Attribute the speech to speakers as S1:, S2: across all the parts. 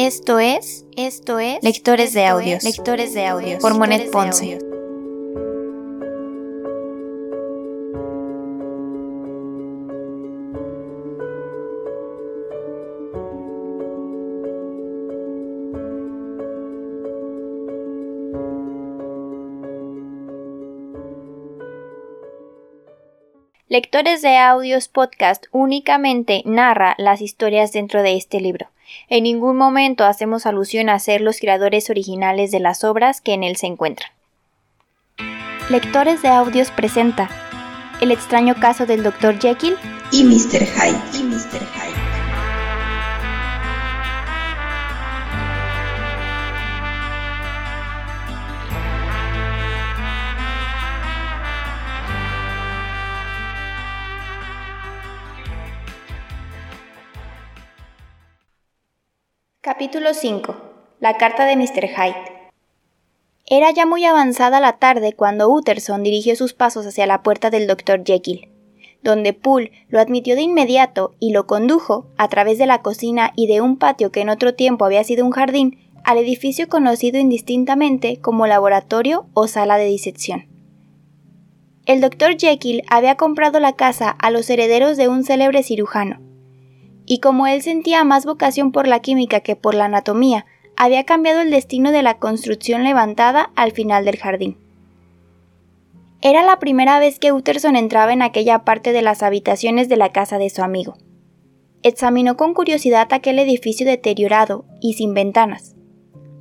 S1: Esto es, esto es
S2: Lectores de Audios.
S1: Lectores de Audios
S2: por Monet Ponce.
S1: Lectores de Audios Podcast únicamente narra las historias dentro de este libro. En ningún momento hacemos alusión a ser los creadores originales de las obras que en él se encuentran. Lectores de Audios presenta El extraño caso del Dr. Jekyll
S3: y Mr. Hyde. Y Mr. Hyde.
S1: Capítulo 5. La carta de Mr. Hyde. Era ya muy avanzada la tarde cuando Utterson dirigió sus pasos hacia la puerta del Dr. Jekyll, donde Poole lo admitió de inmediato y lo condujo, a través de la cocina y de un patio que en otro tiempo había sido un jardín, al edificio conocido indistintamente como laboratorio o sala de disección. El Dr. Jekyll había comprado la casa a los herederos de un célebre cirujano, y como él sentía más vocación por la química que por la anatomía, había cambiado el destino de la construcción levantada al final del jardín. Era la primera vez que Utterson entraba en aquella parte de las habitaciones de la casa de su amigo. Examinó con curiosidad aquel edificio deteriorado y sin ventanas.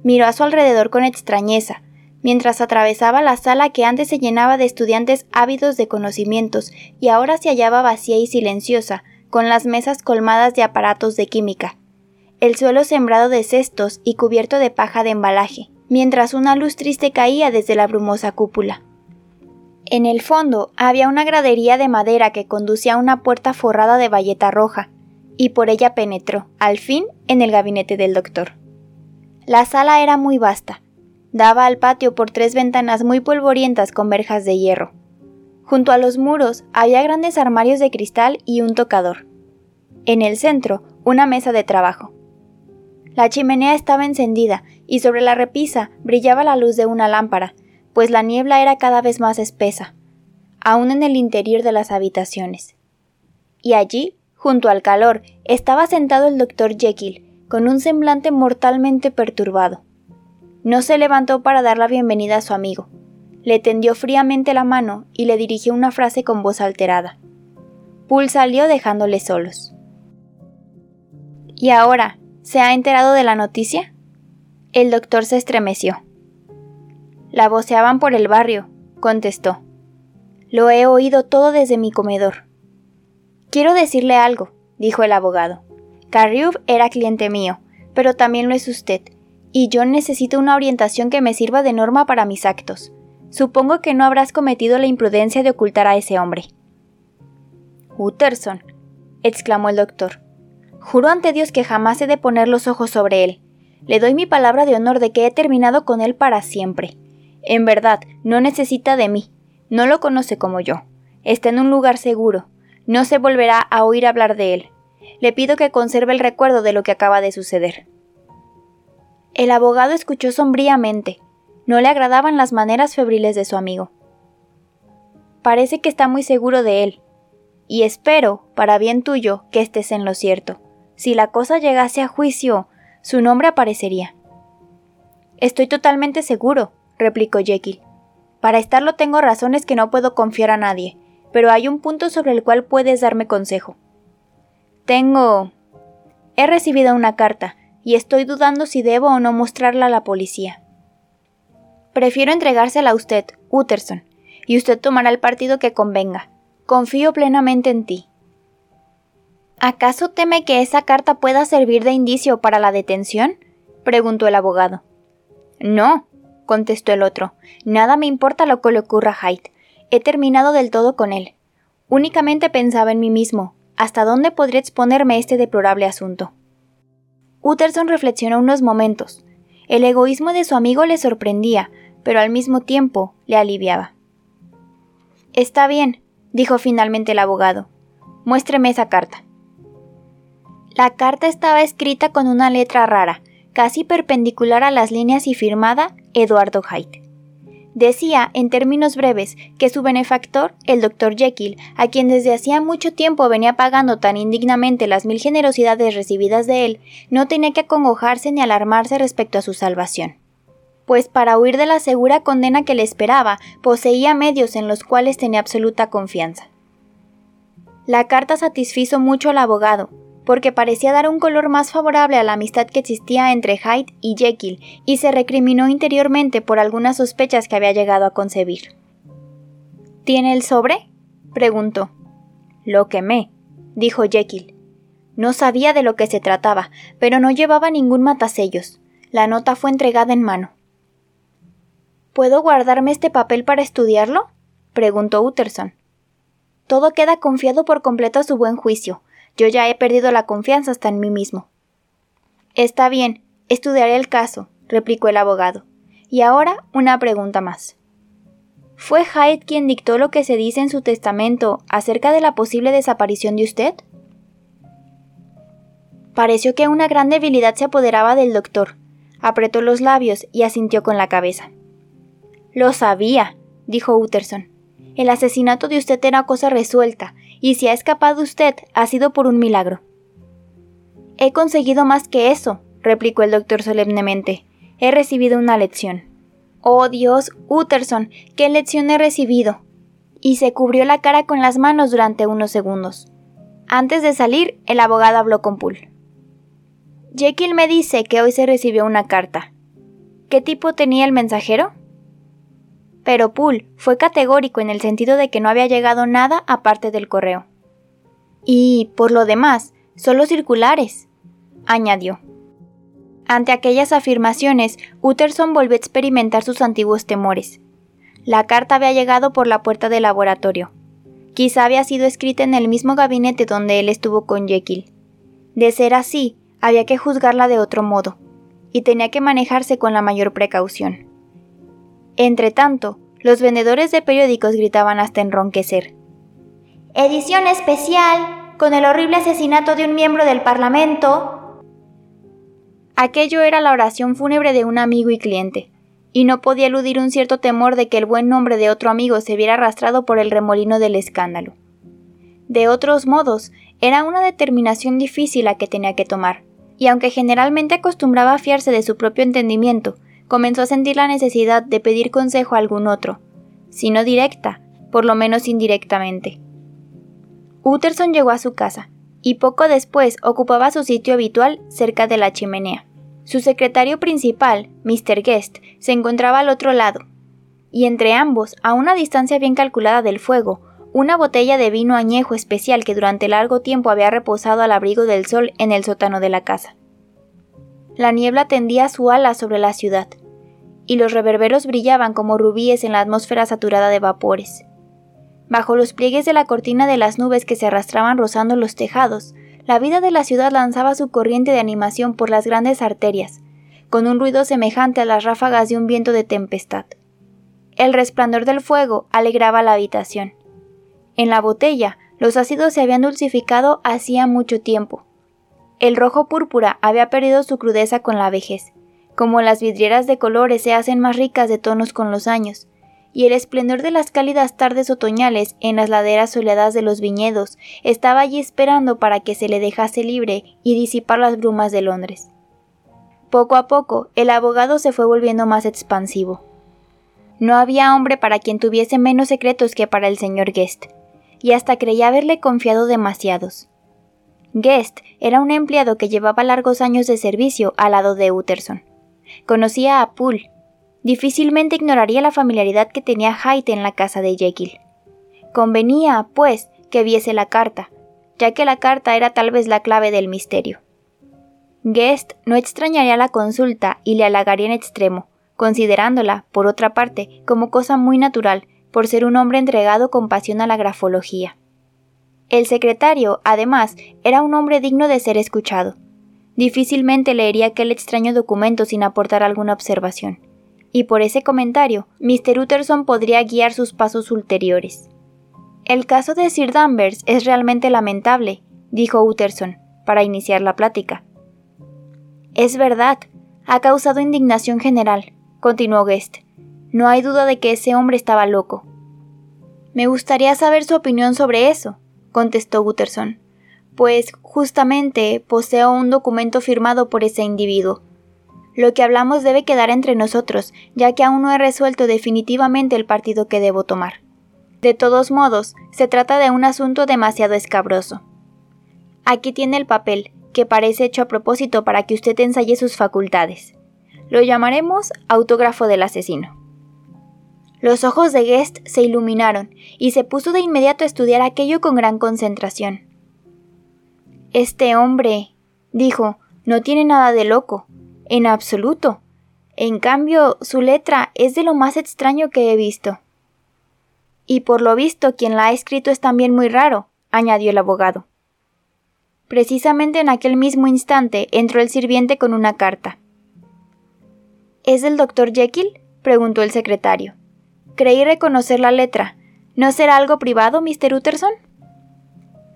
S1: Miró a su alrededor con extrañeza, mientras atravesaba la sala que antes se llenaba de estudiantes ávidos de conocimientos y ahora se hallaba vacía y silenciosa, con las mesas colmadas de aparatos de química, el suelo sembrado de cestos y cubierto de paja de embalaje, mientras una luz triste caía desde la brumosa cúpula. En el fondo había una gradería de madera que conducía a una puerta forrada de bayeta roja, y por ella penetró, al fin, en el gabinete del doctor. La sala era muy vasta. Daba al patio por tres ventanas muy polvorientas con verjas de hierro. Junto a los muros había grandes armarios de cristal y un tocador. En el centro, una mesa de trabajo. La chimenea estaba encendida y sobre la repisa brillaba la luz de una lámpara, pues la niebla era cada vez más espesa, aún en el interior de las habitaciones. Y allí, junto al calor, estaba sentado el doctor Jekyll, con un semblante mortalmente perturbado. No se levantó para dar la bienvenida a su amigo, le tendió fríamente la mano y le dirigió una frase con voz alterada. Poole salió dejándole solos. ¿Y ahora? ¿Se ha enterado de la noticia? El doctor se estremeció. La voceaban por el barrio, contestó. Lo he oído todo desde mi comedor. Quiero decirle algo, dijo el abogado. Carriub era cliente mío, pero también lo es usted, y yo necesito una orientación que me sirva de norma para mis actos. Supongo que no habrás cometido la imprudencia de ocultar a ese hombre. Utterson, exclamó el doctor. Juro ante Dios que jamás he de poner los ojos sobre él. Le doy mi palabra de honor de que he terminado con él para siempre. En verdad, no necesita de mí. No lo conoce como yo. Está en un lugar seguro. No se volverá a oír hablar de él. Le pido que conserve el recuerdo de lo que acaba de suceder. El abogado escuchó sombríamente, no le agradaban las maneras febriles de su amigo. Parece que está muy seguro de él, y espero, para bien tuyo, que estés en lo cierto. Si la cosa llegase a juicio, su nombre aparecería. Estoy totalmente seguro, replicó Jekyll. Para estarlo tengo razones que no puedo confiar a nadie, pero hay un punto sobre el cual puedes darme consejo. Tengo... He recibido una carta, y estoy dudando si debo o no mostrarla a la policía. Prefiero entregársela a usted, Utterson, y usted tomará el partido que convenga. Confío plenamente en ti. ¿Acaso teme que esa carta pueda servir de indicio para la detención? preguntó el abogado. No, contestó el otro. Nada me importa lo que le ocurra a Hyde. He terminado del todo con él. Únicamente pensaba en mí mismo. ¿Hasta dónde podría exponerme este deplorable asunto? Utterson reflexionó unos momentos. El egoísmo de su amigo le sorprendía, pero al mismo tiempo le aliviaba. Está bien, dijo finalmente el abogado. Muéstreme esa carta. La carta estaba escrita con una letra rara, casi perpendicular a las líneas y firmada Eduardo Hyde. Decía, en términos breves, que su benefactor, el Dr. Jekyll, a quien desde hacía mucho tiempo venía pagando tan indignamente las mil generosidades recibidas de él, no tenía que acongojarse ni alarmarse respecto a su salvación. Pues para huir de la segura condena que le esperaba, poseía medios en los cuales tenía absoluta confianza. La carta satisfizo mucho al abogado, porque parecía dar un color más favorable a la amistad que existía entre Hyde y Jekyll, y se recriminó interiormente por algunas sospechas que había llegado a concebir. ¿Tiene el sobre? preguntó. Lo quemé, dijo Jekyll. No sabía de lo que se trataba, pero no llevaba ningún matasellos. La nota fue entregada en mano. ¿Puedo guardarme este papel para estudiarlo? preguntó Utterson. Todo queda confiado por completo a su buen juicio. Yo ya he perdido la confianza hasta en mí mismo. Está bien, estudiaré el caso, replicó el abogado. Y ahora una pregunta más. ¿Fue Hyde quien dictó lo que se dice en su testamento acerca de la posible desaparición de usted? Pareció que una gran debilidad se apoderaba del doctor. Apretó los labios y asintió con la cabeza. Lo sabía, dijo Utterson. El asesinato de usted era cosa resuelta, y si ha escapado usted ha sido por un milagro. He conseguido más que eso, replicó el doctor solemnemente. He recibido una lección. Oh Dios, Utterson, qué lección he recibido. Y se cubrió la cara con las manos durante unos segundos. Antes de salir, el abogado habló con Poole. Jekyll me dice que hoy se recibió una carta. ¿Qué tipo tenía el mensajero? Pero Poole fue categórico en el sentido de que no había llegado nada aparte del correo. Y, por lo demás, solo circulares, añadió. Ante aquellas afirmaciones, Utterson volvió a experimentar sus antiguos temores. La carta había llegado por la puerta del laboratorio. Quizá había sido escrita en el mismo gabinete donde él estuvo con Jekyll. De ser así, había que juzgarla de otro modo, y tenía que manejarse con la mayor precaución. Entretanto, los vendedores de periódicos gritaban hasta enronquecer. Edición especial, con el horrible asesinato de un miembro del Parlamento. Aquello era la oración fúnebre de un amigo y cliente, y no podía eludir un cierto temor de que el buen nombre de otro amigo se viera arrastrado por el remolino del escándalo. De otros modos, era una determinación difícil la que tenía que tomar, y aunque generalmente acostumbraba a fiarse de su propio entendimiento, comenzó a sentir la necesidad de pedir consejo a algún otro, si no directa, por lo menos indirectamente. Utterson llegó a su casa, y poco después ocupaba su sitio habitual cerca de la chimenea. Su secretario principal, Mr. Guest, se encontraba al otro lado, y entre ambos, a una distancia bien calculada del fuego, una botella de vino añejo especial que durante largo tiempo había reposado al abrigo del sol en el sótano de la casa. La niebla tendía su ala sobre la ciudad, y los reverberos brillaban como rubíes en la atmósfera saturada de vapores. Bajo los pliegues de la cortina de las nubes que se arrastraban rozando los tejados, la vida de la ciudad lanzaba su corriente de animación por las grandes arterias, con un ruido semejante a las ráfagas de un viento de tempestad. El resplandor del fuego alegraba la habitación. En la botella, los ácidos se habían dulcificado hacía mucho tiempo, el rojo púrpura había perdido su crudeza con la vejez, como las vidrieras de colores se hacen más ricas de tonos con los años, y el esplendor de las cálidas tardes otoñales en las laderas soleadas de los viñedos estaba allí esperando para que se le dejase libre y disipar las brumas de Londres. Poco a poco, el abogado se fue volviendo más expansivo. No había hombre para quien tuviese menos secretos que para el señor Guest, y hasta creía haberle confiado demasiados. Guest era un empleado que llevaba largos años de servicio al lado de Utterson. Conocía a Poole. Difícilmente ignoraría la familiaridad que tenía Hyde en la casa de Jekyll. Convenía, pues, que viese la carta, ya que la carta era tal vez la clave del misterio. Guest no extrañaría la consulta y le halagaría en extremo, considerándola, por otra parte, como cosa muy natural, por ser un hombre entregado con pasión a la grafología. El secretario, además, era un hombre digno de ser escuchado. Difícilmente leería aquel extraño documento sin aportar alguna observación. Y por ese comentario, Mr. Utterson podría guiar sus pasos ulteriores. El caso de Sir Danvers es realmente lamentable, dijo Utterson, para iniciar la plática. Es verdad, ha causado indignación general, continuó Guest. No hay duda de que ese hombre estaba loco. Me gustaría saber su opinión sobre eso, contestó Utterson, pues justamente poseo un documento firmado por ese individuo. Lo que hablamos debe quedar entre nosotros, ya que aún no he resuelto definitivamente el partido que debo tomar. De todos modos, se trata de un asunto demasiado escabroso. Aquí tiene el papel, que parece hecho a propósito para que usted ensaye sus facultades. Lo llamaremos autógrafo del asesino. Los ojos de Guest se iluminaron y se puso de inmediato a estudiar aquello con gran concentración. Este hombre, dijo, no tiene nada de loco, en absoluto. En cambio, su letra es de lo más extraño que he visto. Y por lo visto quien la ha escrito es también muy raro, añadió el abogado. Precisamente en aquel mismo instante entró el sirviente con una carta. ¿Es del doctor Jekyll? preguntó el secretario. Creí reconocer la letra. ¿No será algo privado, Mr. Utterson?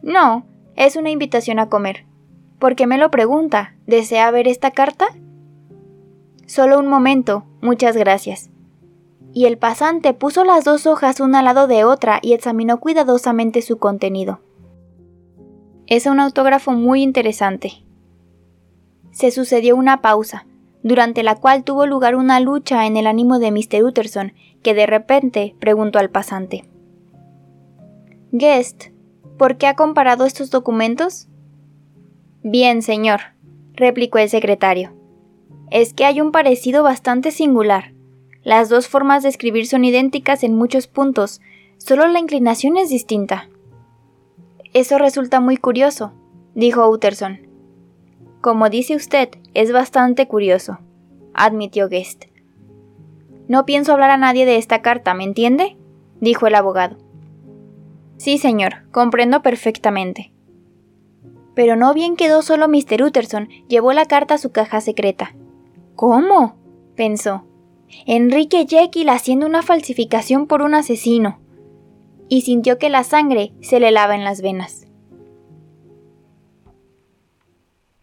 S1: No, es una invitación a comer. ¿Por qué me lo pregunta? ¿Desea ver esta carta? Solo un momento, muchas gracias. Y el pasante puso las dos hojas una al lado de otra y examinó cuidadosamente su contenido. Es un autógrafo muy interesante. Se sucedió una pausa, durante la cual tuvo lugar una lucha en el ánimo de Mr. Utterson, que de repente preguntó al pasante. Guest, ¿por qué ha comparado estos documentos? Bien, señor, replicó el secretario. Es que hay un parecido bastante singular. Las dos formas de escribir son idénticas en muchos puntos, solo la inclinación es distinta. Eso resulta muy curioso, dijo Utterson. Como dice usted, es bastante curioso, admitió Guest. No pienso hablar a nadie de esta carta, ¿me entiende? dijo el abogado. Sí, señor, comprendo perfectamente. Pero no bien quedó solo Mr. Utterson, llevó la carta a su caja secreta. ¿Cómo? pensó. Enrique Jekyll haciendo una falsificación por un asesino. Y sintió que la sangre se le lava en las venas.